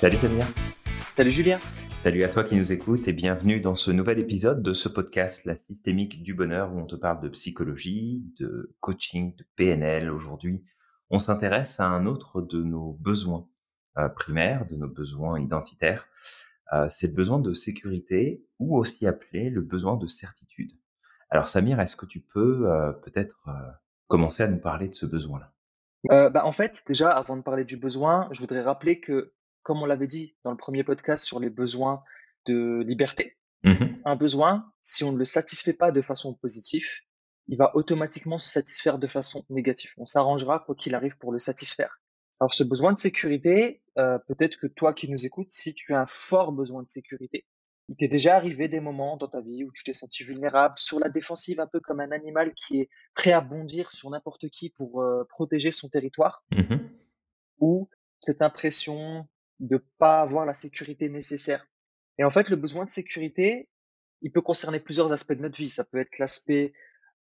Salut Camilla. Salut Julien. Salut à toi qui nous écoutes et bienvenue dans ce nouvel épisode de ce podcast La systémique du bonheur où on te parle de psychologie, de coaching, de PNL. Aujourd'hui, on s'intéresse à un autre de nos besoins euh, primaires, de nos besoins identitaires. Euh, c'est le besoin de sécurité ou aussi appelé le besoin de certitude. Alors Samir, est-ce que tu peux euh, peut-être commencer à nous parler de ce besoin-là? Bah, En fait, déjà, avant de parler du besoin, je voudrais rappeler que comme on l'avait dit dans le premier podcast sur les besoins de liberté, mmh un besoin, si on ne le satisfait pas de façon positive, il va automatiquement se satisfaire de façon négative. On s'arrangera quoi qu'il arrive pour le satisfaire. Alors ce besoin de sécurité, euh, peut-être que toi qui nous écoutes, si tu as un fort besoin de sécurité, il t'est déjà arrivé des moments dans ta vie où tu t'es senti vulnérable, sur la défensive, un peu comme un animal qui est prêt à bondir sur n'importe qui pour euh, protéger son territoire, mmh ou cette impression de pas avoir la sécurité nécessaire. Et en fait, le besoin de sécurité, il peut concerner plusieurs aspects de notre vie. Ça peut être l'aspect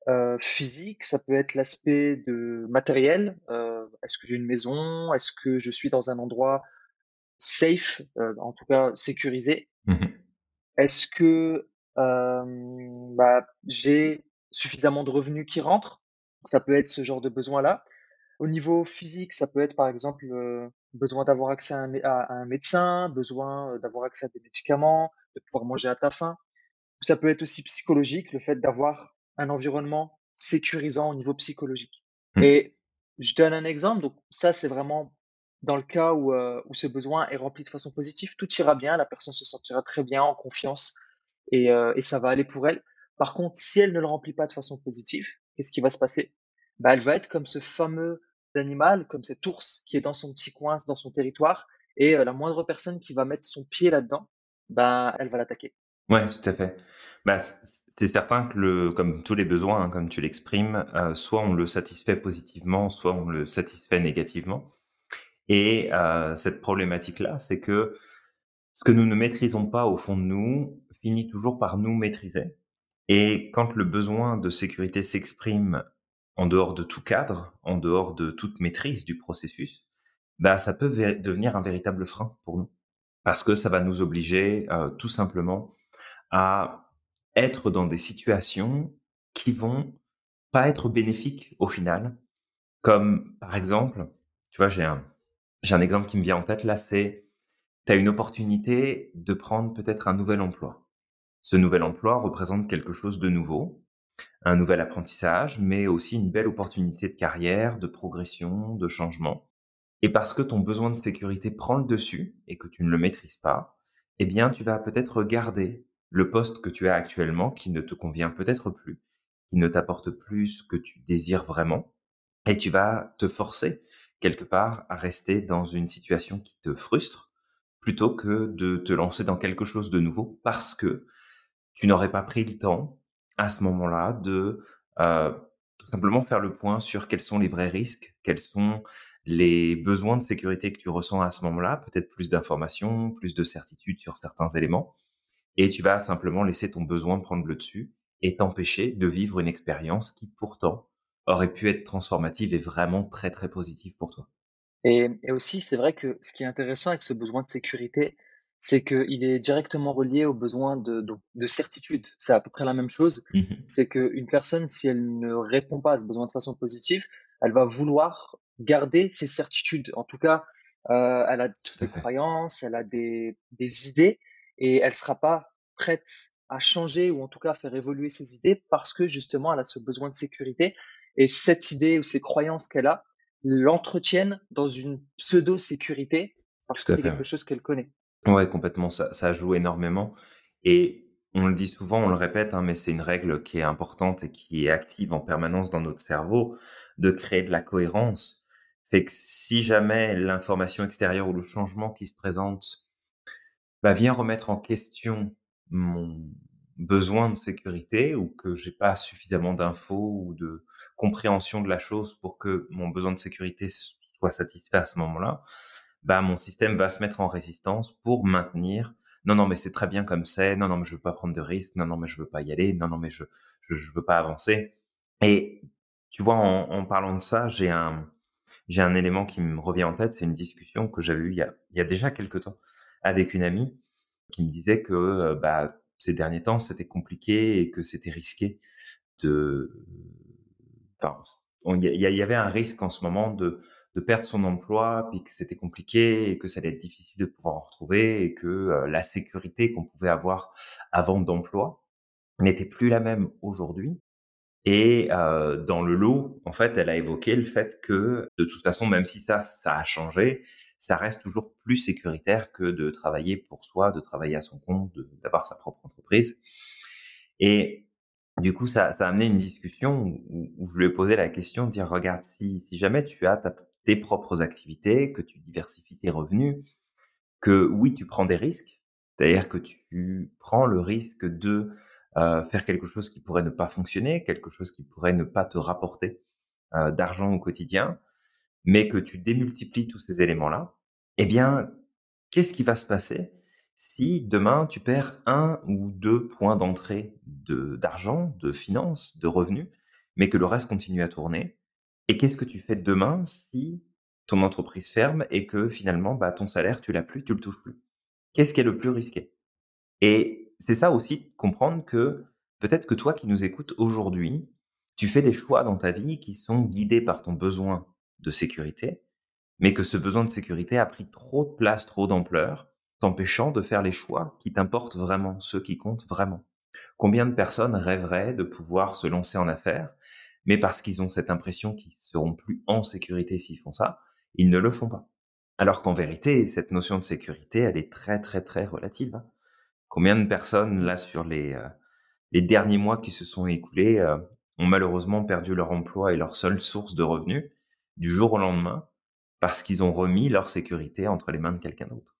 euh, physique, ça peut être l'aspect de matériel. Euh, est-ce que j'ai une maison? Est-ce que je suis dans un endroit safe, euh, en tout cas sécurisé? Mmh Est-ce que bah, j'ai suffisamment de revenus qui rentrent? Ça peut être ce genre de besoin-là. Au niveau physique, ça peut être par exemple besoin d'avoir accès à un, médecin, besoin d'avoir accès à des médicaments, de pouvoir manger à ta faim. Ça peut être aussi psychologique, le fait d'avoir un environnement sécurisant au niveau psychologique. Mmh. Et je donne un exemple. Donc ça, c'est vraiment dans le cas où, où ce besoin est rempli de façon positive, tout ira bien, la personne se sentira très bien, en confiance, et, et ça va aller pour elle. Par contre, si elle ne le remplit pas de façon positive, qu'est-ce qui va se passer? Bah, Elle va être comme ce fameux animal, comme cet ours qui est dans son petit coin, dans son territoire, et la moindre personne qui va mettre son pied là-dedans, bah, elle va l'attaquer. Ouais, tout à fait. Bah, c'est certain que le, comme tous les besoins, hein, comme tu l'exprimes, soit on le satisfait positivement, soit on le satisfait négativement. Et cette problématique-là, c'est que ce que nous ne maîtrisons pas au fond de nous finit toujours par nous maîtriser. Et quand le besoin de sécurité s'exprime en dehors de tout cadre, en dehors de toute maîtrise du processus, bah, ça peut devenir un véritable frein pour nous. Parce que ça va nous obliger euh, tout simplement à être dans des situations qui vont pas être bénéfiques au final. Comme par exemple, tu vois, j'ai un, j'ai un exemple qui me vient en tête là, c'est tu as une opportunité de prendre peut-être un nouvel emploi. Ce nouvel emploi représente quelque chose de nouveau, un nouvel apprentissage, mais aussi une belle opportunité de carrière, de progression, de changement. Et parce que ton besoin de sécurité prend le dessus et que tu ne le maîtrises pas, eh bien, tu vas peut-être garder le poste que tu as actuellement qui ne te convient peut-être plus, qui ne t'apporte plus ce que tu désires vraiment, et tu vas te forcer quelque part à rester dans une situation qui te frustre plutôt que de te lancer dans quelque chose de nouveau parce que tu n'aurais pas pris le temps à ce moment-là de euh, tout simplement faire le point sur quels sont les vrais risques, quels sont les besoins de sécurité que tu ressens à ce moment-là, peut-être plus d'informations, plus de certitude sur certains éléments, et tu vas simplement laisser ton besoin prendre le dessus et t'empêcher de vivre une expérience qui pourtant aurait pu être transformative et vraiment très très positive pour toi. Et, et aussi, c'est vrai que ce qui est intéressant avec ce besoin de sécurité, c'est qu'il est directement relié au besoin de, de, certitude. C'est à peu près la même chose. Mmh c'est qu'une personne, si elle ne répond pas à ce besoin de façon positive, elle va vouloir garder ses certitudes. En tout cas, euh, elle a des croyances, elle a des, des idées, et elle sera pas prête à changer ou en tout cas à faire évoluer ses idées parce que justement elle a ce besoin de sécurité et cette idée ou ces croyances qu'elle a l'entretiennent dans une pseudo sécurité parce que c'est quelque chose qu'elle connaît. Ouais, complètement, ça, joue énormément. Et on le dit souvent, on le répète, hein, mais c'est une règle qui est importante et qui est active en permanence dans notre cerveau, de créer de la cohérence. Fait que si jamais l'information extérieure ou le changement qui se présente bah, vient remettre en question mon besoin de sécurité ou que j'ai pas suffisamment d'infos ou de compréhension de la chose pour que mon besoin de sécurité soit satisfait à ce moment-là, bah, mon système va se mettre en résistance pour maintenir non, non, mais c'est très bien comme c'est, non, non, mais je veux pas prendre de risques, non, non, mais je veux pas y aller, non, non, mais je, je, veux pas avancer. Et tu vois, en, parlant de ça, j'ai un, j'ai un élément qui me revient en tête, c'est une discussion que j'avais eue il y a, il y a déjà quelque temps avec une amie qui me disait que bah, ces derniers temps, c'était compliqué et que c'était risqué de... Enfin, il y, avait un risque en ce moment de, de perdre son emploi, puis que c'était compliqué et que ça allait être difficile de pouvoir en retrouver et que la sécurité qu'on pouvait avoir avant d'emploi n'était plus la même aujourd'hui. Et euh, dans le lot, en fait, elle a évoqué le fait que, de toute façon, même si ça, ça a changé, ça reste toujours plus sécuritaire que de travailler pour soi, de travailler à son compte, d'avoir sa propre entreprise. Et du coup, ça, ça a amené une discussion où, je lui ai posé la question de dire, regarde, si, si jamais tu as tes propres activités, que tu diversifies tes revenus, que oui, tu prends des risques, c'est-à-dire que tu prends le risque de euh, faire quelque chose qui pourrait ne pas fonctionner, quelque chose qui pourrait ne pas te rapporter euh, d'argent au quotidien, mais que tu démultiplies tous ces éléments-là, eh bien, qu'est-ce qui va se passer si demain tu perds un ou deux points d'entrée d'argent, de, finances, de revenus, mais que le reste continue à tourner? Et qu'est-ce que tu fais demain si ton entreprise ferme et que finalement bah, ton salaire, tu l'as plus, tu le touches plus? Qu'est-ce qui est le plus risqué? Et c'est ça aussi, comprendre que peut-être que toi qui nous écoutes aujourd'hui, tu fais des choix dans ta vie qui sont guidés par ton besoin de sécurité, mais que ce besoin de sécurité a pris trop de place, trop d'ampleur, t'empêchant de faire les choix qui t'importent vraiment, ceux qui comptent vraiment. Combien de personnes rêveraient de pouvoir se lancer en affaires, mais parce qu'ils ont cette impression qu'ils seront plus en sécurité s'ils font ça, ils ne le font pas. Alors qu'en vérité, cette notion de sécurité, elle est très très très relative. Hein. Combien de personnes, là, sur les, euh, les derniers mois qui se sont écoulés, euh, ont malheureusement perdu leur emploi et leur seule source de revenus du jour au lendemain parce qu'ils ont remis leur sécurité entre les mains de quelqu'un d'autre?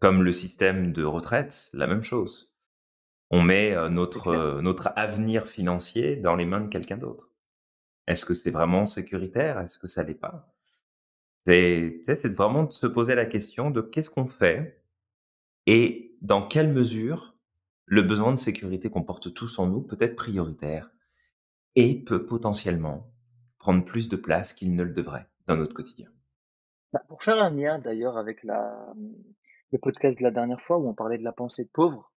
Comme le système de retraite, la même chose. On met euh, notre, notre avenir financier dans les mains de quelqu'un d'autre. Est-ce que c'est vraiment sécuritaire? Est-ce que ça l'est pas? C'est vraiment de se poser la question de qu'est-ce qu'on fait et dans quelle mesure le besoin de sécurité qu'on porte tous en nous peut être prioritaire et peut potentiellement prendre plus de place qu'il ne le devrait dans notre quotidien. Bah, pour faire un lien d'ailleurs avec la, le podcast de la dernière fois où on parlait de la pensée de pauvre,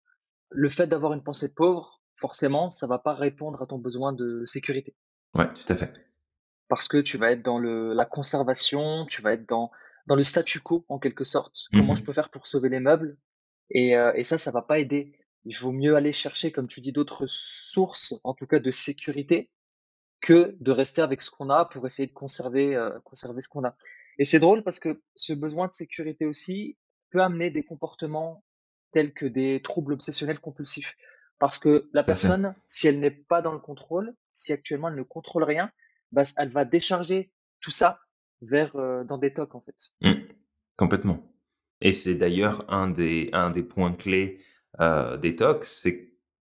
le fait d'avoir une pensée de pauvre, forcément, ça va pas répondre à ton besoin de sécurité. Oui, tout à fait. Parce que tu vas être dans le, la conservation, tu vas être dans, dans le statu quo en quelque sorte. Comment je mmh peux faire pour sauver les meubles et, euh, et ça, ça va pas aider. Il vaut mieux aller chercher, comme tu dis, d'autres sources, en tout cas de sécurité, que de rester avec ce qu'on a pour essayer de conserver, euh, conserver ce qu'on a. Et c'est drôle parce que ce besoin de sécurité aussi peut amener des comportements tels que des troubles obsessionnels compulsifs. Parce que la personne, si elle n'est pas dans le contrôle, si actuellement elle ne contrôle rien, bah, elle va décharger tout ça vers euh, dans des tocs en fait. Mmh. complètement. Et c'est d'ailleurs un des, un des points clés euh, des tox, c'est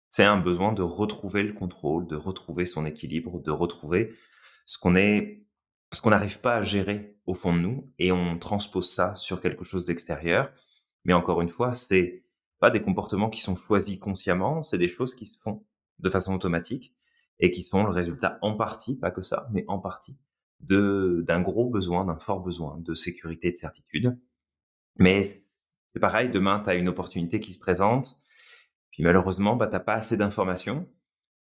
c'est un besoin de retrouver le contrôle, de retrouver son équilibre, de retrouver ce qu'on est, ce qu'on n'arrive pas à gérer au fond de nous, et on transpose ça sur quelque chose d'extérieur. Mais encore une fois, c'est pas des comportements qui sont choisis consciemment, c'est des choses qui se font de façon automatique et qui sont le résultat en partie, pas que ça, mais en partie de d'un gros besoin, d'un fort besoin de sécurité et de certitude mais c'est pareil, demain, tu as une opportunité qui se présente, puis malheureusement, bah, tu n'as pas assez d'informations,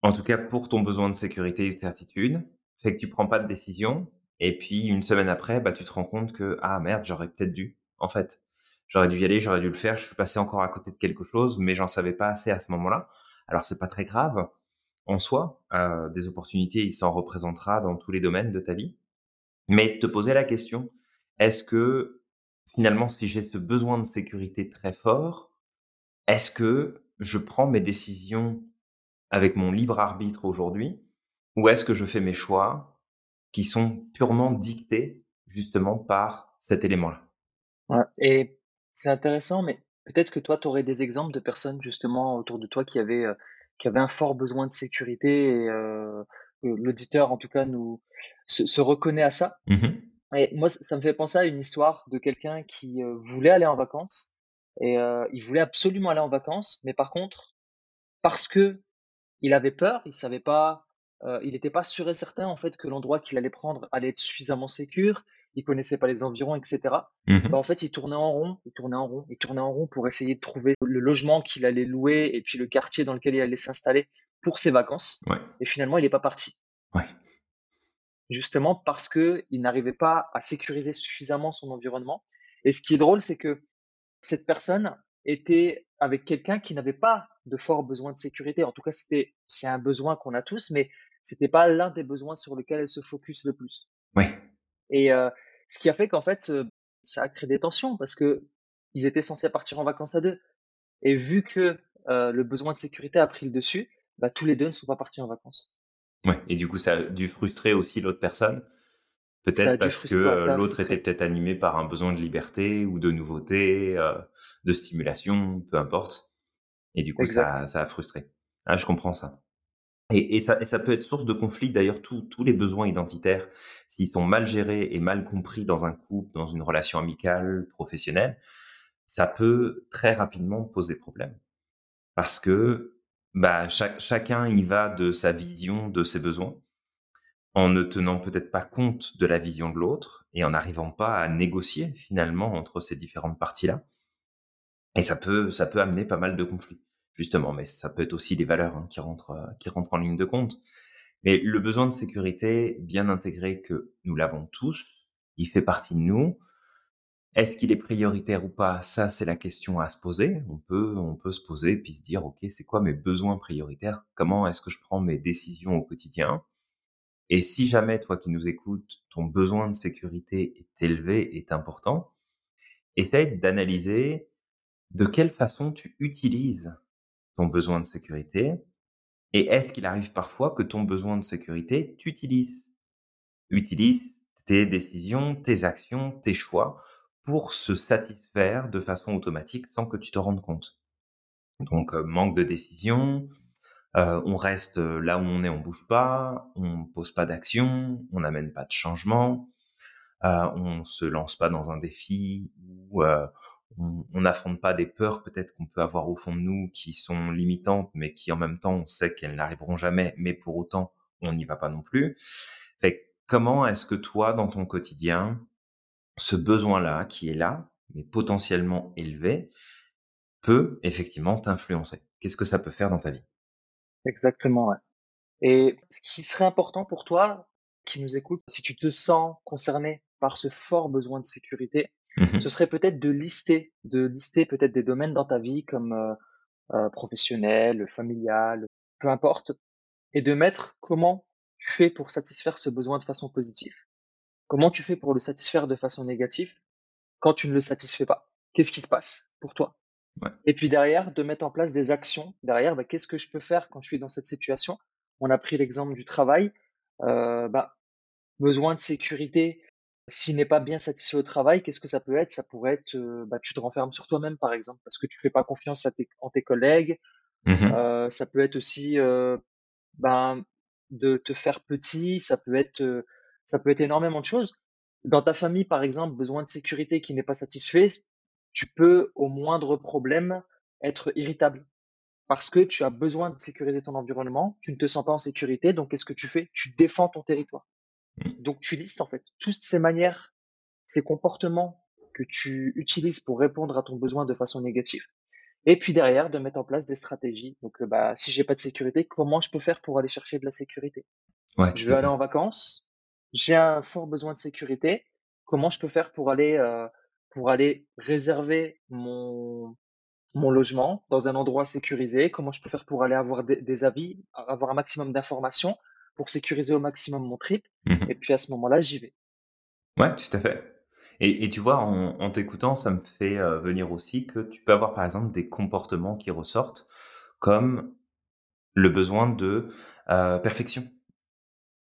en tout cas pour ton besoin de sécurité et de certitude, fait que tu prends pas de décision, et puis une semaine après, bah, tu te rends compte que, ah merde, j'aurais peut-être dû, en fait. J'aurais dû y aller, j'aurais dû le faire, je suis passé encore à côté de quelque chose, mais j'en savais pas assez à ce moment-là. Alors c'est pas très grave en soi, euh, des opportunités, il s'en représentera dans tous les domaines de ta vie. Mais te poser la question, est-ce que finalement, si j'ai ce besoin de sécurité très fort, est-ce que je prends mes décisions avec mon libre arbitre aujourd'hui ou est-ce que je fais mes choix qui sont purement dictés justement par cet élément-là? Et c'est intéressant, mais peut-être que toi, tu aurais des exemples de personnes justement autour de toi qui avaient, euh, qui avaient un fort besoin de sécurité et euh, l'auditeur en tout cas nous se, reconnaît à ça. Mmh et moi, ça me fait penser à une histoire de quelqu'un qui euh, voulait aller en vacances et euh, il voulait absolument aller en vacances, mais par contre, parce que il avait peur, il savait pas, il n'était pas sûr et certain en fait que l'endroit qu'il allait prendre allait être suffisamment sécur. Il connaissait pas les environs, etc. Mmh bah, en fait, il tournait en rond, il tournait en rond, il tournait en rond pour essayer de trouver le logement qu'il allait louer et puis le quartier dans lequel il allait s'installer pour ses vacances. Et finalement, il n'est pas parti. Justement parce que il n'arrivait pas à sécuriser suffisamment son environnement. Et ce qui est drôle, c'est que cette personne était avec quelqu'un qui n'avait pas de fort besoin de sécurité. En tout cas, c'était c'est un besoin qu'on a tous, mais c'était pas l'un des besoins sur lesquels elle se focus le plus. Oui. Et euh, ce qui a fait qu'en fait, ça a créé des tensions parce que ils étaient censés partir en vacances à deux. Et vu que euh, le besoin de sécurité a pris le dessus, bah, tous les deux ne sont pas partis en vacances. Ouais. Et du coup, ça a dû frustrer aussi l'autre personne. Peut-être parce que l'autre était peut-être animé par un besoin de liberté ou de nouveauté, de stimulation, peu importe. Et du coup, ça, ça a frustré. Ah, je comprends ça. Et, ça, peut être source de conflit. D'ailleurs, tous les besoins identitaires, s'ils sont mal gérés et mal compris dans un couple, dans une relation amicale, professionnelle, ça peut très rapidement poser problème. Parce que bah, chacun y va de sa vision de ses besoins, en ne tenant peut-être pas compte de la vision de l'autre et en n'arrivant pas à négocier finalement entre ces différentes parties-là. Et ça ça peut amener pas mal de conflits justement, mais ça peut être aussi des valeurs hein, qui, rentrent, euh, qui en ligne de compte. Mais le besoin de sécurité, bien intégré que nous l'avons tous, il fait partie de nous. Est-ce qu'il est prioritaire ou pas? Ça, c'est la question à se poser. On peut, on peut se poser puis se dire, ok, c'est quoi mes besoins prioritaires? Comment est-ce que je prends mes décisions au quotidien? Et si jamais toi qui nous écoutes, ton besoin de sécurité est élevé, est important, essaye d'analyser de quelle façon tu utilises ton besoin de sécurité Et est-ce qu'il arrive parfois que ton besoin de sécurité, tu utilises Utilise tes décisions, tes actions, tes choix pour se satisfaire de façon automatique sans que tu te rendes compte. Donc, euh, manque de décision, euh, on reste là où on est, on bouge pas, on pose pas d'action, on n'amène pas de changement, euh, on se lance pas dans un défi ou euh, on n'affronte pas des peurs peut-être qu'on peut avoir au fond de nous qui sont limitantes, mais qui en même temps on sait qu'elles n'arriveront jamais, mais pour autant on n'y va pas non plus. Fait comment est-ce que toi dans ton quotidien, ce besoin-là qui est là, mais potentiellement élevé, peut effectivement t'influencer? Qu'est-ce que ça peut faire dans ta vie? Exactement, ouais. Et ce qui serait important pour toi, qui nous écoute, si tu te sens concerné par ce fort besoin de sécurité, Mmh ce serait peut-être de lister, de lister peut-être des domaines dans ta vie comme euh, euh, professionnel, familial, peu importe, et de mettre comment tu fais pour satisfaire ce besoin de façon positive. Comment tu fais pour le satisfaire de façon négative quand tu ne le satisfais pas? Qu'est-ce qui se passe pour toi? Et puis derrière, de mettre en place des actions. Derrière, bah, qu'est-ce que je peux faire quand je suis dans cette situation? On a pris l'exemple du travail. Euh, bah, besoin de sécurité, s'il n'est pas bien satisfait au travail, qu'est-ce que ça peut être? Ça pourrait être, euh, bah, tu te renfermes sur toi-même, par exemple, parce que tu fais pas confiance à tes, en tes collègues. Mmh euh, ça peut être aussi, euh, ben, de te faire petit. Ça peut être, ça peut être énormément de choses. Dans ta famille, par exemple, besoin de sécurité qui n'est pas satisfait, tu peux au moindre problème être irritable parce que tu as besoin de sécuriser ton environnement. Tu ne te sens pas en sécurité, donc qu'est-ce que tu fais? Tu défends ton territoire. Mmh. Donc tu listes en fait toutes ces manières, ces comportements que tu utilises pour répondre à ton besoin de façon négative. Et puis derrière, de mettre en place des stratégies. Donc, euh, bah, si j'ai pas de sécurité, comment je peux faire pour aller chercher de la sécurité? Ouais, Je veux aller en vacances, j'ai un fort besoin de sécurité. Comment je peux faire pour aller euh, pour aller réserver mon mon logement dans un endroit sécurisé? Comment je peux faire pour aller avoir des, des avis, avoir un maximum d'informations? Pour sécuriser au maximum mon trip. Mmh et puis à ce moment-là, j'y vais. Ouais, tout à fait. Et, tu vois, en, t'écoutant, ça me fait euh, venir aussi que tu peux avoir par exemple des comportements qui ressortent comme le besoin de euh, perfection.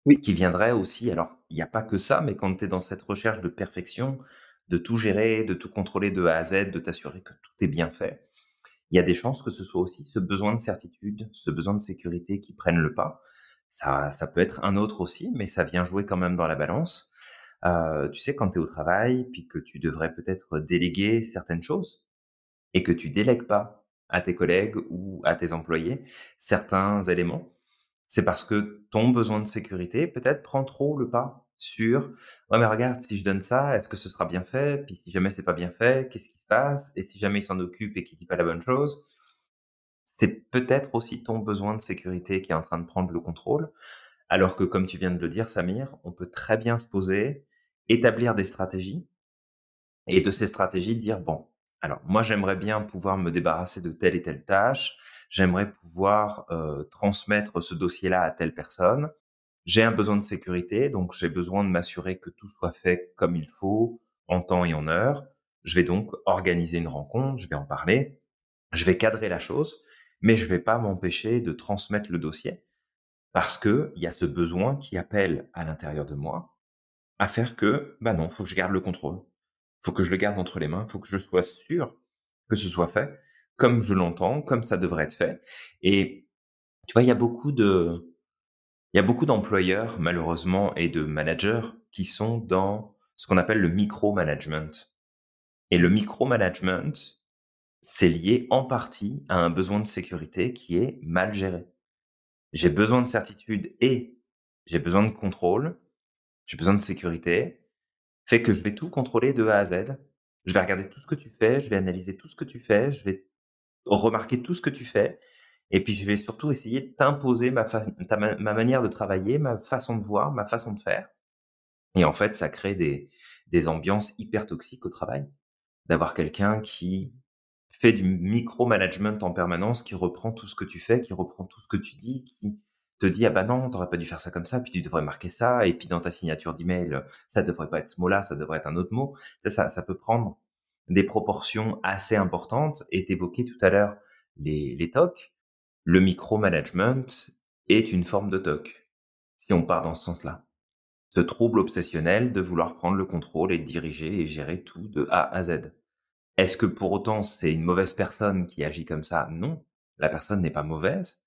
Oui. Qui viendrait aussi, alors il n'y a pas que ça, mais quand tu es dans cette recherche de perfection, de tout gérer, de tout contrôler de A à Z, de t'assurer que tout est bien fait, il y a des chances que ce soit aussi ce besoin de certitude, ce besoin de sécurité qui prenne le pas. Ça, peut être un autre aussi, mais ça vient jouer quand même dans la balance. Euh, tu sais, quand tu es au travail, puis que tu devrais peut-être déléguer certaines choses, et que tu délègues pas à tes collègues ou à tes employés certains éléments, c'est parce que ton besoin de sécurité peut-être prend trop le pas sur ouais mais regarde si je donne ça est-ce que ce sera bien fait? Puis si jamais c'est pas bien fait qu'est-ce qui se passe? Et si jamais il s'en occupe et qu'il dit pas la bonne chose c'est peut-être aussi ton besoin de sécurité qui est en train de prendre le contrôle. Alors que comme tu viens de le dire Samir on peut très bien se poser établir des stratégies et de ces stratégies dire bon alors moi j'aimerais bien pouvoir me débarrasser de telle et telle tâche. J'aimerais pouvoir euh, transmettre ce dossier-là à telle personne. J'ai un besoin de sécurité, donc j'ai besoin de m'assurer que tout soit fait comme il faut, en temps et en heure. Je vais donc organiser une rencontre, je vais en parler, je vais cadrer la chose, mais je vais pas m'empêcher de transmettre le dossier parce que il y a ce besoin qui appelle à l'intérieur de moi à faire que, bah non, faut que je garde le contrôle. Faut que je le garde entre les mains, faut que je sois sûr que ce soit fait comme je l'entends, comme ça devrait être fait. Et tu vois, il y a beaucoup de, il y a beaucoup d'employeurs, malheureusement, et de managers qui sont dans ce qu'on appelle le micro-management. Et le micro-management, c'est lié en partie à un besoin de sécurité qui est mal géré. J'ai besoin de certitude et j'ai besoin de contrôle, j'ai besoin de sécurité, fait que je vais tout contrôler de A à Z. Je vais regarder tout ce que tu fais, je vais analyser tout ce que tu fais, je vais remarquer tout ce que tu fais, et puis, je vais surtout essayer de t'imposer ma, ma, manière de travailler, ma façon de voir, ma façon de faire. Et en fait, ça crée des, des ambiances hyper toxiques au travail. D'avoir quelqu'un qui fait du micro-management en permanence, qui reprend tout ce que tu fais, qui reprend tout ce que tu dis, qui te dit, ah bah non, t'aurais pas dû faire ça comme ça, puis tu devrais marquer ça, et puis dans ta signature d'email, ça devrait pas être ce mot-là, ça devrait être un autre mot. Ça, ça, peut prendre des proportions assez importantes, et t'évoquais tout à l'heure les, les TOC le micromanagement est une forme de TOC, si on part dans ce sens-là. Ce trouble obsessionnel de vouloir prendre le contrôle et diriger et gérer tout de A à Z. Est-ce que pour autant c'est une mauvaise personne qui agit comme ça? Non, la personne n'est pas mauvaise.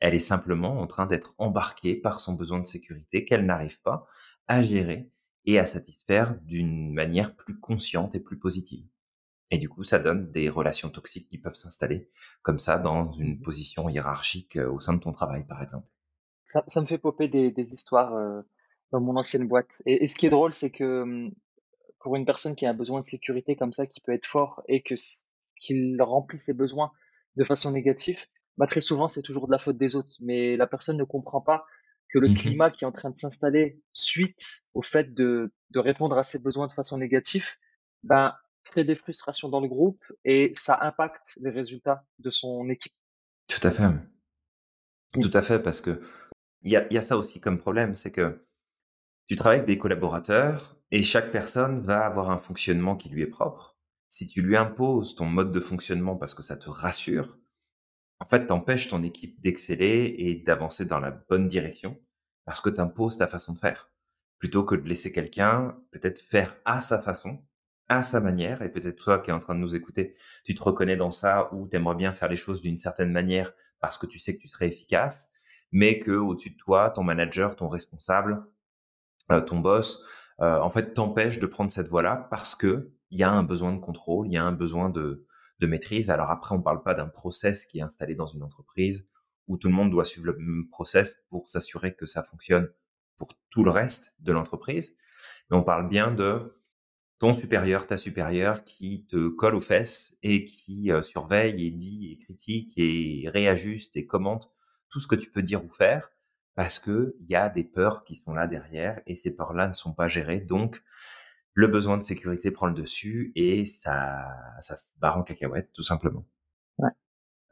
Elle est simplement en train d'être embarquée par son besoin de sécurité qu'elle n'arrive pas à gérer et à satisfaire d'une manière plus consciente et plus positive. Et du coup, ça donne des relations toxiques qui peuvent s'installer comme ça dans une mmh position hiérarchique au sein de ton travail, par exemple. Ça, ça me fait popper des, des histoires euh, dans mon ancienne boîte. Et, et ce qui est drôle, c'est que mmh, pour une personne qui a un besoin de sécurité comme ça, qui peut être fort et que qu'il remplit ses besoins de façon négative, bah très souvent c'est toujours de la faute des autres. Mais la personne ne comprend pas que le mmh climat qui est en train de s'installer suite au fait de, de répondre à ses besoins de façon négative, ben crée des frustrations dans le groupe et ça impacte les résultats de son équipe. Tout à fait. Tout à fait, parce que il y a, y a, ça aussi comme problème, c'est que tu travailles avec des collaborateurs et chaque personne va avoir un fonctionnement qui lui est propre. Si tu lui imposes ton mode de fonctionnement parce que ça te rassure, en fait, t'empêches ton équipe d'exceller et d'avancer dans la bonne direction parce que tu imposes ta façon de faire. Plutôt que de laisser quelqu'un peut-être faire à sa façon à sa manière, et peut-être toi qui es en train de nous écouter, tu te reconnais dans ça ou tu aimerais bien faire les choses d'une certaine manière parce que tu sais que tu serais efficace, mais que au-dessus de toi, ton manager, ton responsable, euh, ton boss, euh, en fait, t'empêche de prendre cette voie-là parce que il y a un besoin de contrôle, il y a un besoin de, de maîtrise. Alors après, on parle pas d'un process qui est installé dans une entreprise où tout le monde doit suivre le même process pour s'assurer que ça fonctionne pour tout le reste de l'entreprise. Mais on parle bien de ton supérieur, ta supérieure qui te colle aux fesses et qui euh, surveille et dit et critique et réajuste et commente tout ce que tu peux dire ou faire parce que il y a des peurs qui sont là derrière et ces peurs-là ne sont pas gérées. Donc, le besoin de sécurité prend le dessus et ça, ça se barre en cacahuète, tout simplement. Ouais.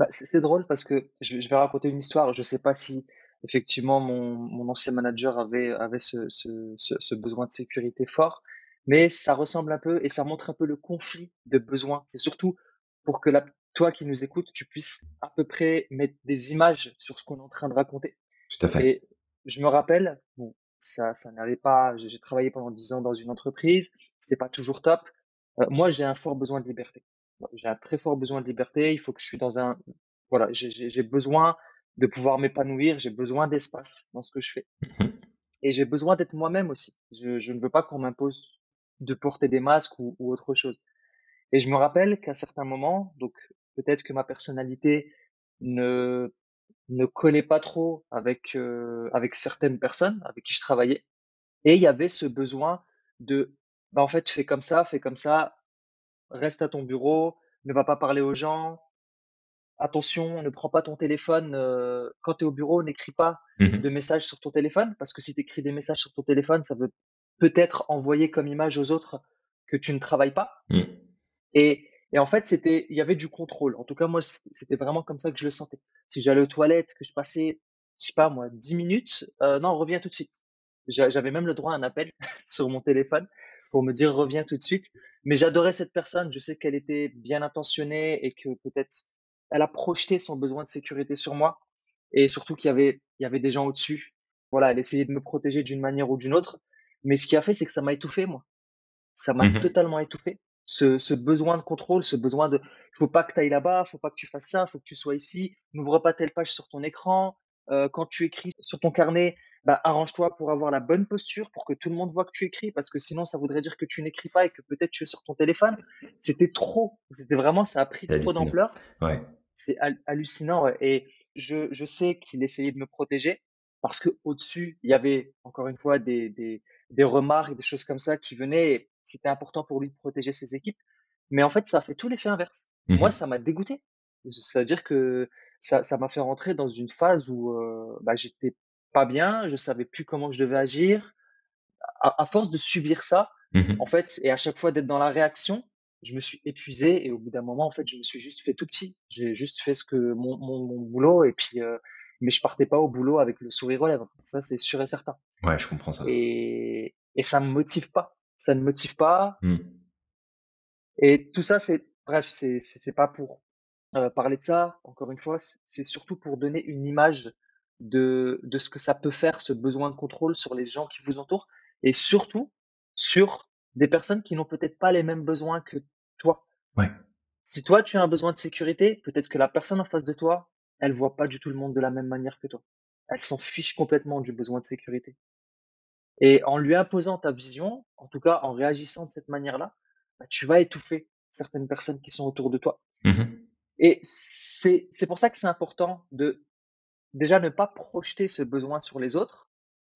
Bah, c'est drôle parce que je, vais raconter une histoire. Je sais pas si effectivement mon, ancien manager avait, ce, besoin de sécurité fort mais ça ressemble un peu et ça montre un peu le conflit de besoins. C'est surtout pour que toi qui nous écoutes, tu puisses à peu près mettre des images sur ce qu'on est en train de raconter. Tout à fait. Et je me rappelle, bon, ça, ça n'allait pas. J'ai travaillé pendant dix ans dans une entreprise, c'était pas toujours top. Euh, moi, j'ai un fort besoin de liberté. J'ai un très fort besoin de liberté. Il faut que je suis dans un, voilà, j'ai besoin de pouvoir m'épanouir. J'ai besoin d'espace dans ce que je fais. Mmh Et j'ai besoin d'être moi-même aussi. Je, je ne veux pas qu'on m'impose de porter des masques ou, autre chose. Et je me rappelle qu'à certains moments, donc peut-être que ma personnalité ne ne collait pas trop avec euh, avec certaines personnes avec qui je travaillais. Et il y avait ce besoin de, bah, en fait, fais comme ça, fais comme ça, reste à ton bureau, ne va pas parler aux gens. Attention, ne prends pas ton téléphone. Euh, quand tu es au bureau, n'écris pas mmh de messages sur ton téléphone, parce que si tu écris des messages sur ton téléphone, ça veut peut-être envoyer comme image aux autres que tu ne travailles pas. Mmh. Et, et, en fait, c'était, il y avait du contrôle. En tout cas, moi, c'était vraiment comme ça que je le sentais. Si j'allais aux toilettes, que je passais, je sais pas moi, 10 minutes, euh, non, reviens tout de suite. J'avais même le droit à un appel sur mon téléphone pour me dire reviens tout de suite. Mais j'adorais cette personne. Je sais qu'elle était bien intentionnée et que peut-être elle a projeté son besoin de sécurité sur moi. Et surtout qu'il y avait, il y avait des gens au-dessus. Voilà, elle essayait de me protéger d'une manière ou d'une autre. Mais ce qui a fait, c'est que ça m'a étouffé, moi. Ça m'a mmh totalement étouffé. Ce, ce, besoin de contrôle, ce besoin de, faut pas que tu ailles là-bas, faut pas que tu fasses ça, faut que tu sois ici, n'ouvre pas telle page sur ton écran. Euh, quand tu écris sur ton carnet, bah, arrange-toi pour avoir la bonne posture, pour que tout le monde voit que tu écris, parce que sinon, ça voudrait dire que tu n'écris pas et que peut-être tu es sur ton téléphone. C'était trop. C'était vraiment, ça a pris trop d'ampleur. Ouais. C'est hallucinant. Et je, je sais qu'il essayait de me protéger parce que au-dessus, il y avait encore une fois des, des, des remarques, des choses comme ça qui venaient. Et c'était important pour lui de protéger ses équipes. Mais en fait, ça a fait tout l'effet inverse. Mmh Moi, ça m'a dégoûté. C'est-à-dire que ça, ça m'a fait rentrer dans une phase où euh, bah, j'étais pas bien, je savais plus comment je devais agir. À, force de subir ça, mmh en fait, et à chaque fois d'être dans la réaction, je me suis épuisé et au bout d'un moment, en fait, je me suis juste fait tout petit. J'ai juste fait ce que mon, mon, boulot et puis, euh, mais je partais pas au boulot avec le sourire aux lèvres. Ça, c'est sûr et certain. Ouais, je comprends ça. Et, et ça me motive pas. Ça ne motive pas. Mmh. Et tout ça, c'est, bref, c'est, c'est pas pour euh, parler de ça. Encore une fois, c'est surtout pour donner une image de, de ce que ça peut faire, ce besoin de contrôle sur les gens qui vous entourent, et surtout sur des personnes qui n'ont peut-être pas les mêmes besoins que toi. Ouais. Si toi, tu as un besoin de sécurité, peut-être que la personne en face de toi, elle voit pas du tout le monde de la même manière que toi. Elle s'en fiche complètement du besoin de sécurité. Et en lui imposant ta vision, en tout cas en réagissant de cette manière-là, bah, tu vas étouffer certaines personnes qui sont autour de toi. Mmh Et c'est pour ça que c'est important de déjà ne pas projeter ce besoin sur les autres,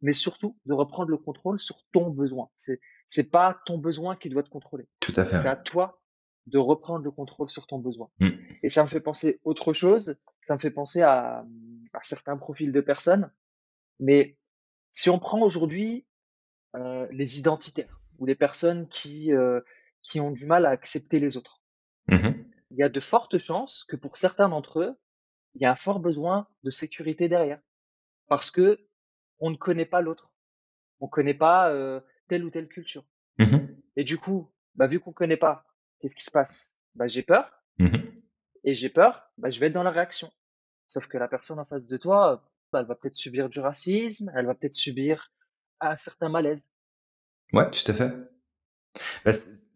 mais surtout de reprendre le contrôle sur ton besoin. C'est c'est pas ton besoin qui doit te contrôler. Tout à fait. C'est à toi de reprendre le contrôle sur ton besoin. Mmh. Et ça me fait penser autre chose. Ça me fait penser à, à certains profils de personnes. Mais si on prend aujourd'hui euh, les identitaires ou les personnes qui euh, qui ont du mal à accepter les autres, mmh il y a de fortes chances que pour certains d'entre eux, il y a un fort besoin de sécurité derrière. Parce que on ne connaît pas l'autre. On ne connaît pas euh, telle ou telle culture. Mmh et du coup, bah, vu qu'on ne connaît pas, qu'est-ce qui se passe? Bah, J'ai peur. Mmh et j'ai peur, bah, je vais être dans la réaction. Sauf que la personne en face de toi, bah, elle va peut-être subir du racisme, elle va peut-être subir un certain malaise. Ouais, tout à fait. Bah,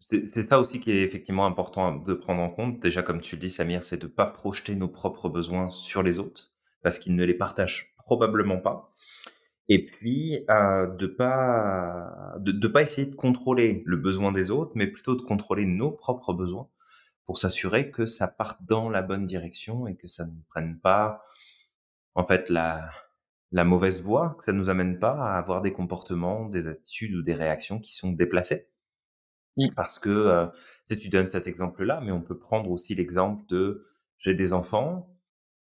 c'est ça aussi qui est effectivement important de prendre en compte. Déjà, comme tu le dis, Samir, c'est de ne pas projeter nos propres besoins sur les autres, parce qu'ils ne les partagent probablement pas. Et puis, euh, de pas de, pas essayer de contrôler le besoin des autres, mais plutôt de contrôler nos propres besoins pour s'assurer que ça parte dans la bonne direction et que ça ne prenne pas, en fait, la, la mauvaise voie, que ça ne nous amène pas à avoir des comportements, des attitudes ou des réactions qui sont déplacées. Mmh. Parce que, euh, tu donnes cet exemple-là, mais on peut prendre aussi l'exemple de j'ai des enfants,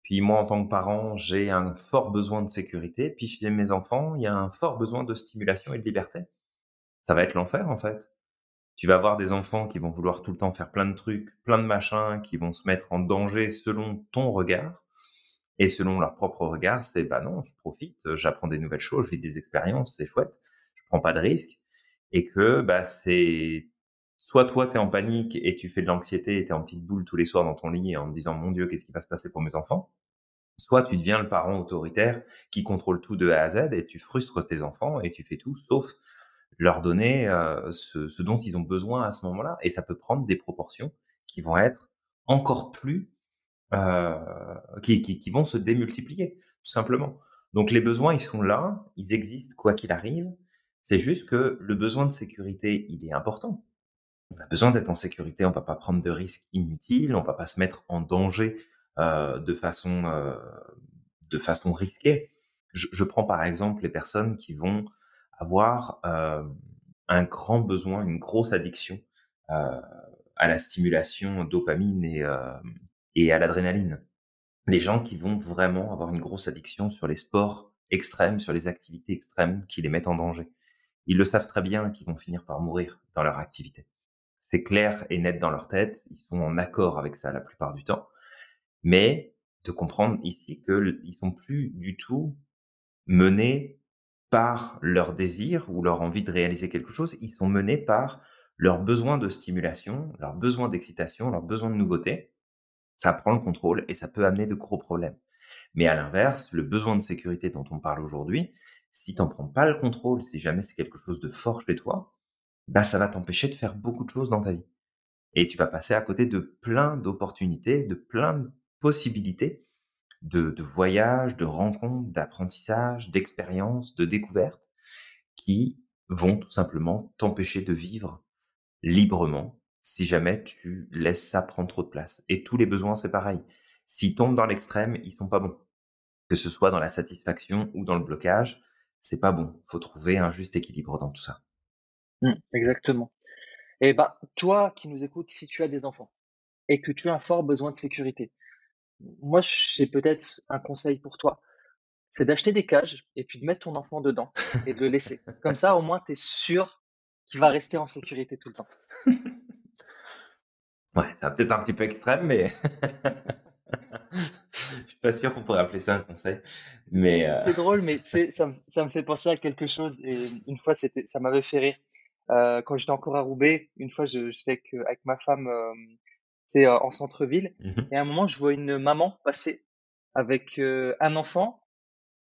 puis moi en tant que parent, j'ai un fort besoin de sécurité, puis chez mes enfants, il y a un fort besoin de stimulation et de liberté. Ça va être l'enfer en fait. Tu vas avoir des enfants qui vont vouloir tout le temps faire plein de trucs, plein de machins, qui vont se mettre en danger selon ton regard. Et selon leur propre regard, c'est bah non, je profite, j'apprends des nouvelles choses, je vis des expériences, c'est chouette, je prends pas de risques. Et que bah c'est soit toi, tu es en panique et tu fais de l'anxiété et tu es en petite boule tous les soirs dans ton lit en te disant, mon Dieu, qu'est-ce qui va se passer pour mes enfants? Soit tu deviens le parent autoritaire qui contrôle tout de A à Z et tu frustres tes enfants et tu fais tout sauf leur donner euh, ce, dont ils ont besoin à ce moment-là. Et ça peut prendre des proportions qui vont être encore plus, euh, qui, qui vont se démultiplier, tout simplement. Donc les besoins, ils sont là, ils existent quoi qu'il arrive. C'est juste que le besoin de sécurité, il est important on a besoin d'être en sécurité, on va pas prendre de risques inutiles, on va pas se mettre en danger euh, de façon de façon risquée. Je, je, prends par exemple les personnes qui vont avoir un grand besoin, une grosse addiction à la stimulation dopamine et, et à l'adrénaline. Les gens qui vont vraiment avoir une grosse addiction sur les sports extrêmes, sur les activités extrêmes qui les mettent en danger. Ils le savent très bien qu'ils vont finir par mourir dans leur activité. C'est clair et net dans leur tête, ils sont en accord avec ça la plupart du temps. Mais de comprendre ici qu'ils sont plus du tout menés par leur désir ou leur envie de réaliser quelque chose, ils sont menés par leur besoin de stimulation, leur besoin d'excitation, leur besoin de nouveauté. Ça prend le contrôle et ça peut amener de gros problèmes. Mais à l'inverse, le besoin de sécurité dont on parle aujourd'hui, si tu n'en prends pas le contrôle, si jamais c'est quelque chose de fort chez toi, bah ça va t'empêcher de faire beaucoup de choses dans ta vie. Et tu vas passer à côté de plein d'opportunités, de plein de possibilités de, voyages, de rencontres, d'apprentissage, d'expériences, de découvertes qui vont tout simplement t'empêcher de vivre librement si jamais tu laisses ça prendre trop de place. Et tous les besoins, c'est pareil. S'ils tombent dans l'extrême, ils sont pas bons. Que ce soit dans la satisfaction ou dans le blocage, c'est pas bon. Faut trouver un juste équilibre dans tout ça. Mmh, exactement. Et bah, toi qui nous écoutes, si tu as des enfants et que tu as un fort besoin de sécurité, moi, j'ai peut-être un conseil pour toi. C'est d'acheter des cages et puis de mettre ton enfant dedans et de le laisser. Comme ça, au moins, tu es sûr qu'il va rester en sécurité tout le temps. Ouais, c'est peut-être un petit peu extrême, mais je suis pas sûr qu'on pourrait appeler ça un conseil. Mais euh, c'est drôle, mais ça, ça me fait penser à quelque chose. Et une fois, ça m'avait fait rire. Euh, quand j'étais encore à Roubaix, une fois, j'étais avec, avec ma femme, euh, en centre-ville, mmh et à un moment, je vois une maman passer avec un enfant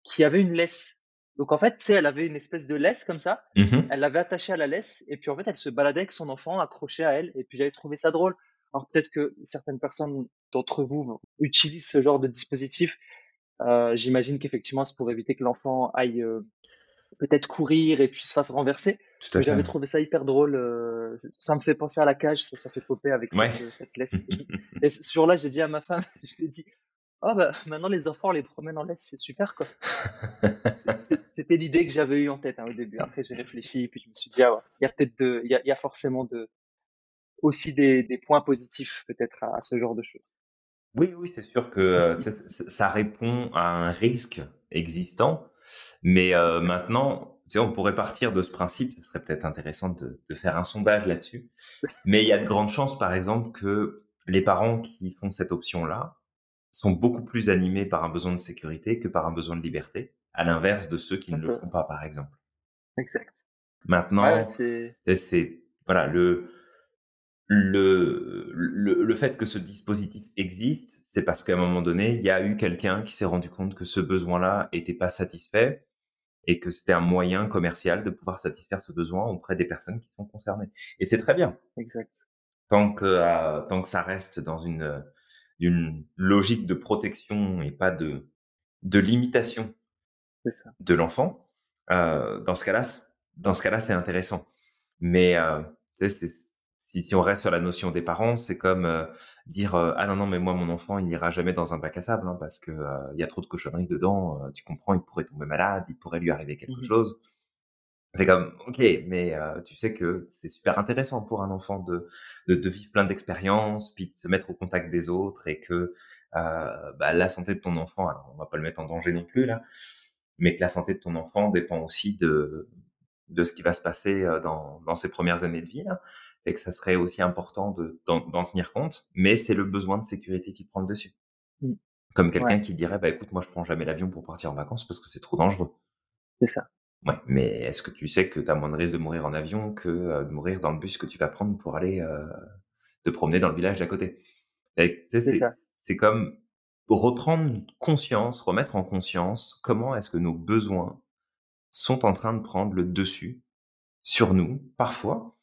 qui avait une laisse. Donc en fait, tu sais, elle avait une espèce de laisse comme ça. Mmh elle l'avait attachée à la laisse et puis en fait, elle se baladait avec son enfant accroché à elle. Et puis j'avais trouvé ça drôle. Alors peut-être que certaines personnes d'entre vous utilisent ce genre de dispositif. Euh, J'imagine qu'effectivement, c'est pour éviter que l'enfant aille euh, peut-être courir et puis se fasse renverser. J'avais trouvé ça hyper drôle. Euh, ça me fait penser à la cage, ça, ça fait popper avec cette, laisse. et ce jour-là, j'ai dit à ma femme, je lui ai dit, oh bah maintenant les enfants on les promène en laisse, c'est super quoi. C'était l'idée que j'avais eue en tête hein, au début. Après j'ai réfléchi et puis je me suis dit, ah il y a peut-être il y a, forcément de, aussi des, points positifs peut-être à, ce genre de choses. Oui, oui, c'est sûr que euh, ça, répond à un risque existant, mais euh, maintenant, tu sais, on pourrait partir de ce principe, ce serait peut-être intéressant de, de, faire un sondage là-dessus, mais il y a de grandes chances, par exemple, que les parents qui font cette option-là sont beaucoup plus animés par un besoin de sécurité que par un besoin de liberté, à l'inverse de ceux qui ne le font pas, par exemple. Exact. Maintenant, c'est voilà le le, le, fait que ce dispositif existe, c'est parce qu'à un moment donné, il y a eu quelqu'un qui s'est rendu compte que ce besoin-là n'était pas satisfait et que c'était un moyen commercial de pouvoir satisfaire ce besoin auprès des personnes qui sont concernées. Et c'est très bien. Exact. Tant que, euh, tant que ça reste dans une, une logique de protection et pas de, de limitation de l'enfant, euh, dans ce cas-là, dans ce cas-là, c'est intéressant. Mais euh, c'est si, on reste sur la notion des parents, c'est comme euh, dire euh, ah non non mais moi mon enfant il n'ira jamais dans un bac à sable hein, parce que euh, il y a trop de cochonneries dedans. tu comprends, il pourrait tomber malade, il pourrait lui arriver quelque mmh chose. C'est comme ok, mais tu sais que c'est super intéressant pour un enfant de de, vivre plein d'expériences, puis de se mettre au contact des autres et que bah, la santé de ton enfant, alors on va pas le mettre en danger non plus là, mais que la santé de ton enfant dépend aussi de de ce qui va se passer dans, dans ses premières années de vie. Là et que ça serait aussi important d'en tenir compte, mais c'est le besoin de sécurité qui prend le dessus. Mmh. Comme quelqu'un qui dirait, bah écoute, moi je prends jamais l'avion pour partir en vacances parce que c'est trop dangereux. C'est ça. Ouais, mais est-ce que tu sais que tu as moins de risques de mourir en avion que euh, de mourir dans le bus que tu vas prendre pour aller euh, te promener dans le village d'à côté? C'est comme reprendre conscience, remettre en conscience comment est-ce que nos besoins sont en train de prendre le dessus sur nous, parfois,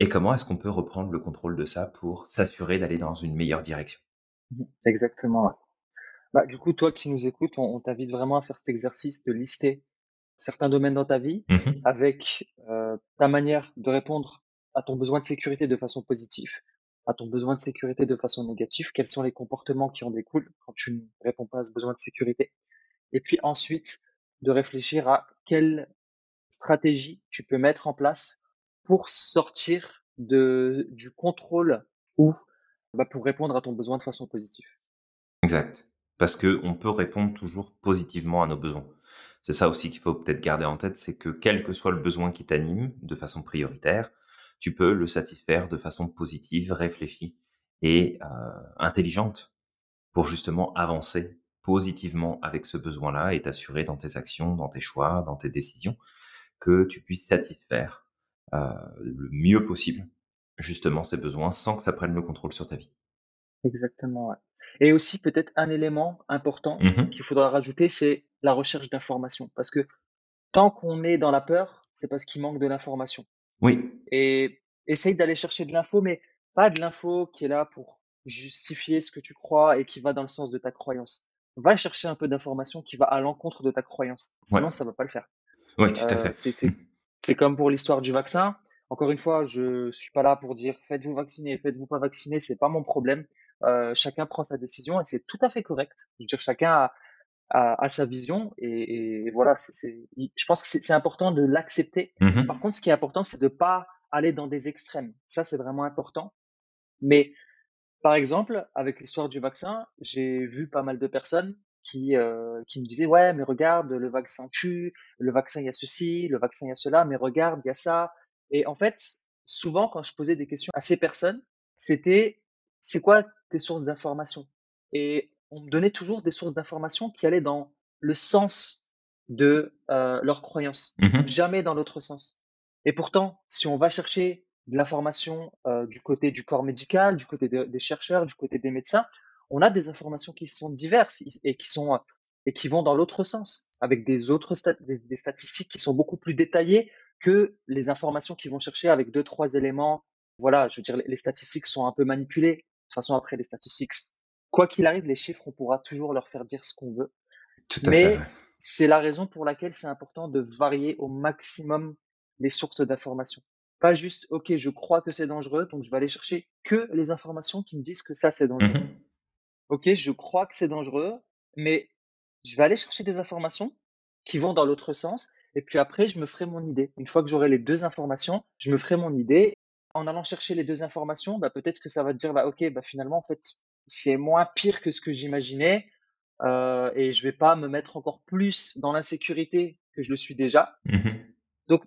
et comment est-ce qu'on peut reprendre le contrôle de ça pour s'assurer d'aller dans une meilleure direction? Mmh, Exactement. Bah, du coup, toi qui nous écoutes, on, t'invite vraiment à faire cet exercice de lister certains domaines dans ta vie mmh avec euh, ta manière de répondre à ton besoin de sécurité de façon positive, à ton besoin de sécurité de façon négative, quels sont les comportements qui en découlent quand tu ne réponds pas à ce besoin de sécurité? Et puis ensuite, de réfléchir à quel stratégies tu peux mettre en place pour sortir de, du contrôle ou bah, pour répondre à ton besoin de façon positive. Exact. Parce qu'on peut répondre toujours positivement à nos besoins. C'est ça aussi qu'il faut peut-être garder en tête, c'est que quel que soit le besoin qui t'anime de façon prioritaire, tu peux le satisfaire de façon positive, réfléchie et euh, intelligente pour justement avancer positivement avec ce besoin-là et t'assurer dans tes actions, dans tes choix, dans tes décisions, que tu puisses satisfaire le mieux possible justement ces besoins sans que ça prenne le contrôle sur ta vie. Exactement. Ouais. Et aussi peut-être un élément important mmh qu'il faudra rajouter, c'est la recherche d'informations. Parce que tant qu'on est dans la peur, c'est parce qu'il manque de l'information. Oui. Et essaye d'aller chercher de l'info, mais pas de l'info qui est là pour justifier ce que tu crois et qui va dans le sens de ta croyance. Va chercher un peu d'information qui va à l'encontre de ta croyance. Sinon, ça va pas le faire. Oui, tout à euh, fait. C'est comme pour l'histoire du vaccin. Encore une fois, je suis pas là pour dire faites-vous vacciner, faites-vous pas vacciner, c'est pas mon problème. Euh, chacun prend sa décision et c'est tout à fait correct. Je veux dire, chacun a, a, sa vision et, et voilà. c'est je pense que c'est important de l'accepter. Mmh Par contre, ce qui est important, c'est de pas aller dans des extrêmes. Ça, c'est vraiment important. Mais par exemple, avec l'histoire du vaccin, j'ai vu pas mal de personnes qui, euh, qui me disaient ouais mais regarde le vaccin tue, le vaccin il y a ceci, le vaccin il y a cela, mais regarde il y a ça. Et en fait, souvent quand je posais des questions à ces personnes, c'était c'est quoi tes sources d'information Et on me donnait toujours des sources d'information qui allaient dans le sens de euh, leurs croyances, mmh jamais dans l'autre sens. Et pourtant, si on va chercher de l'information euh, du côté du corps médical, du côté des chercheurs, du côté des médecins, on a des informations qui sont diverses et qui sont et qui vont dans l'autre sens, avec des autres des, statistiques qui sont beaucoup plus détaillées que les informations qui vont chercher avec deux trois éléments. Voilà, je veux dire, les statistiques sont un peu manipulées. De toute façon, après les statistiques, quoi qu'il arrive, les chiffres, on pourra toujours leur faire dire ce qu'on veut. Tout à Mais c'est la raison pour laquelle c'est important de varier au maximum les sources d'informations. Pas juste, ok, je crois que c'est dangereux, donc je vais aller chercher que les informations qui me disent que ça c'est dangereux. Mmh ok, je crois que c'est dangereux, mais je vais aller chercher des informations qui vont dans l'autre sens, et puis après, je me ferai mon idée. Une fois que j'aurai les deux informations, je me ferai mon idée. En allant chercher les deux informations, bah, peut-être que ça va te dire, bah, ok, bah, finalement, en fait, c'est moins pire que ce que j'imaginais, euh, et je vais pas me mettre encore plus dans l'insécurité que je le suis déjà. Mmh Donc,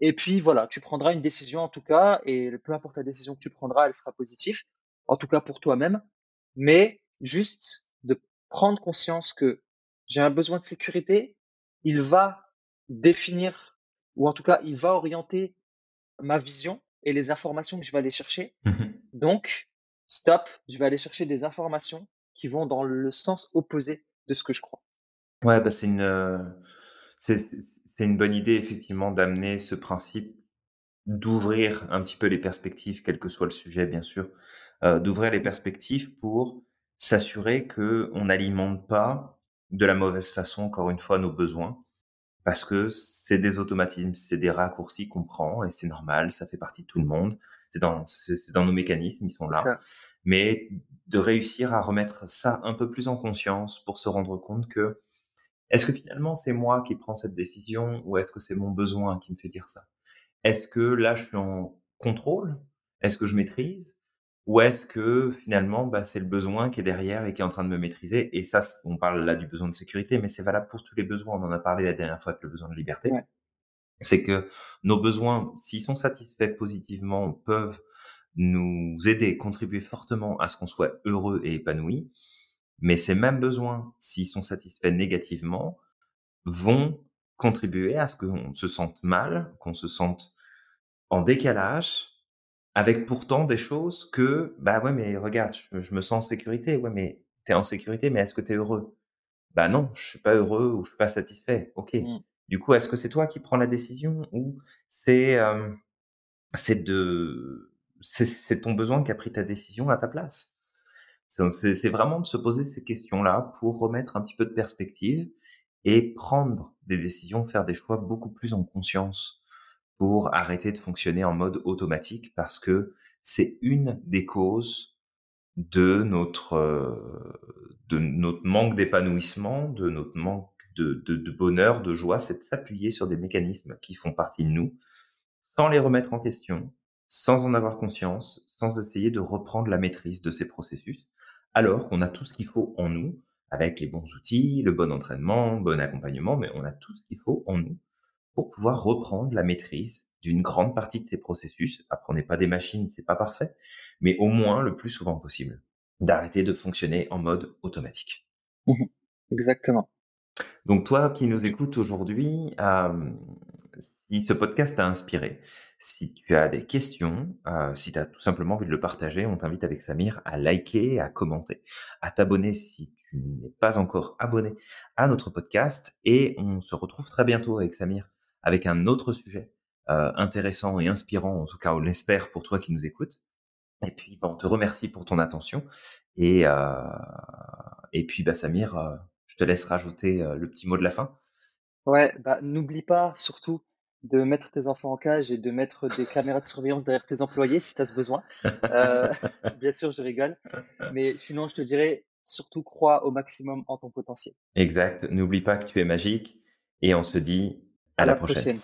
et puis voilà, tu prendras une décision en tout cas, et peu importe la décision que tu prendras, elle sera positive, en tout cas pour toi-même. Mais juste de prendre conscience que j'ai un besoin de sécurité, il va définir, ou en tout cas, il va orienter ma vision et les informations que je vais aller chercher. Mmh Donc, stop, je vais aller chercher des informations qui vont dans le sens opposé de ce que je crois. Ouais, bah c'est une, euh, c'est une bonne idée effectivement d'amener ce principe d'ouvrir un petit peu les perspectives, quel que soit le sujet bien sûr, euh, d'ouvrir les perspectives pour s'assurer que on n'alimente pas de la mauvaise façon, encore une fois, nos besoins, parce que c'est des automatismes, c'est des raccourcis qu'on prend et c'est normal, ça fait partie de tout le monde. C'est dans, c'est dans nos mécanismes, ils sont là. Mais de réussir à remettre ça un peu plus en conscience pour se rendre compte que est-ce que finalement c'est moi qui prends cette décision ou est-ce que c'est mon besoin qui me fait dire ça? Est-ce que là je suis en contrôle? Est-ce que je maîtrise? Ou est-ce que finalement, bah, c'est le besoin qui est derrière et qui est en train de me maîtriser? Et ça, on parle là du besoin de sécurité, mais c'est valable pour tous les besoins. On en a parlé la dernière fois avec le besoin de liberté. C'est que nos besoins, s'ils sont satisfaits positivement, peuvent nous aider, contribuer fortement à ce qu'on soit heureux et épanoui. Mais ces mêmes besoins, s'ils sont satisfaits négativement, vont contribuer à ce qu'on se sente mal, qu'on se sente en décalage avec pourtant des choses que, bah ouais, mais regarde, je, me sens en sécurité. Ouais, mais t'es en sécurité, mais est-ce que t'es heureux? Bah non, je suis pas heureux ou je suis pas satisfait. Ok. Mmh. Du coup, est-ce que c'est toi qui prends la décision ou c'est euh, c'est de c'est ton besoin qui a pris ta décision à ta place? C'est vraiment de se poser ces questions-là pour remettre un petit peu de perspective et prendre des décisions, faire des choix beaucoup plus en conscience arrêter de fonctionner en mode automatique parce que c'est une des causes de notre, euh, de notre manque d'épanouissement, de notre manque de, de bonheur, de joie, c'est de s'appuyer sur des mécanismes qui font partie de nous, sans les remettre en question, sans en avoir conscience, sans essayer de reprendre la maîtrise de ces processus, alors qu'on a tout ce qu'il faut en nous, avec les bons outils, le bon entraînement, le bon accompagnement, mais on a tout ce qu'il faut en nous pour pouvoir reprendre la maîtrise d'une grande partie de ces processus. Après, on n'est pas des machines, c'est pas parfait, mais au moins le plus souvent possible, d'arrêter de fonctionner en mode automatique. Mmh Exactement. Donc toi qui nous écoutes aujourd'hui, si ce podcast t'a inspiré, si tu as des questions, euh, si tu as tout simplement envie de le partager, on t'invite avec Samir à liker, à commenter, à t'abonner si tu n'es pas encore abonné à notre podcast. Et on se retrouve très bientôt avec Samir avec un autre sujet euh, intéressant et inspirant, en tout cas on l'espère pour toi qui nous écoutes. Et puis bah, on te remercie pour ton attention. Et, euh, et puis bah, Samir, je te laisse rajouter le petit mot de la fin. Ouais, bah, n'oublie pas surtout de mettre tes enfants en cage et de mettre des caméras de surveillance derrière tes employés si tu as ce besoin. Euh, bien sûr, je rigole. Mais sinon, je te dirais, surtout crois au maximum en ton potentiel. Exact. N'oublie pas que tu es magique et on se dit à, la, prochaine.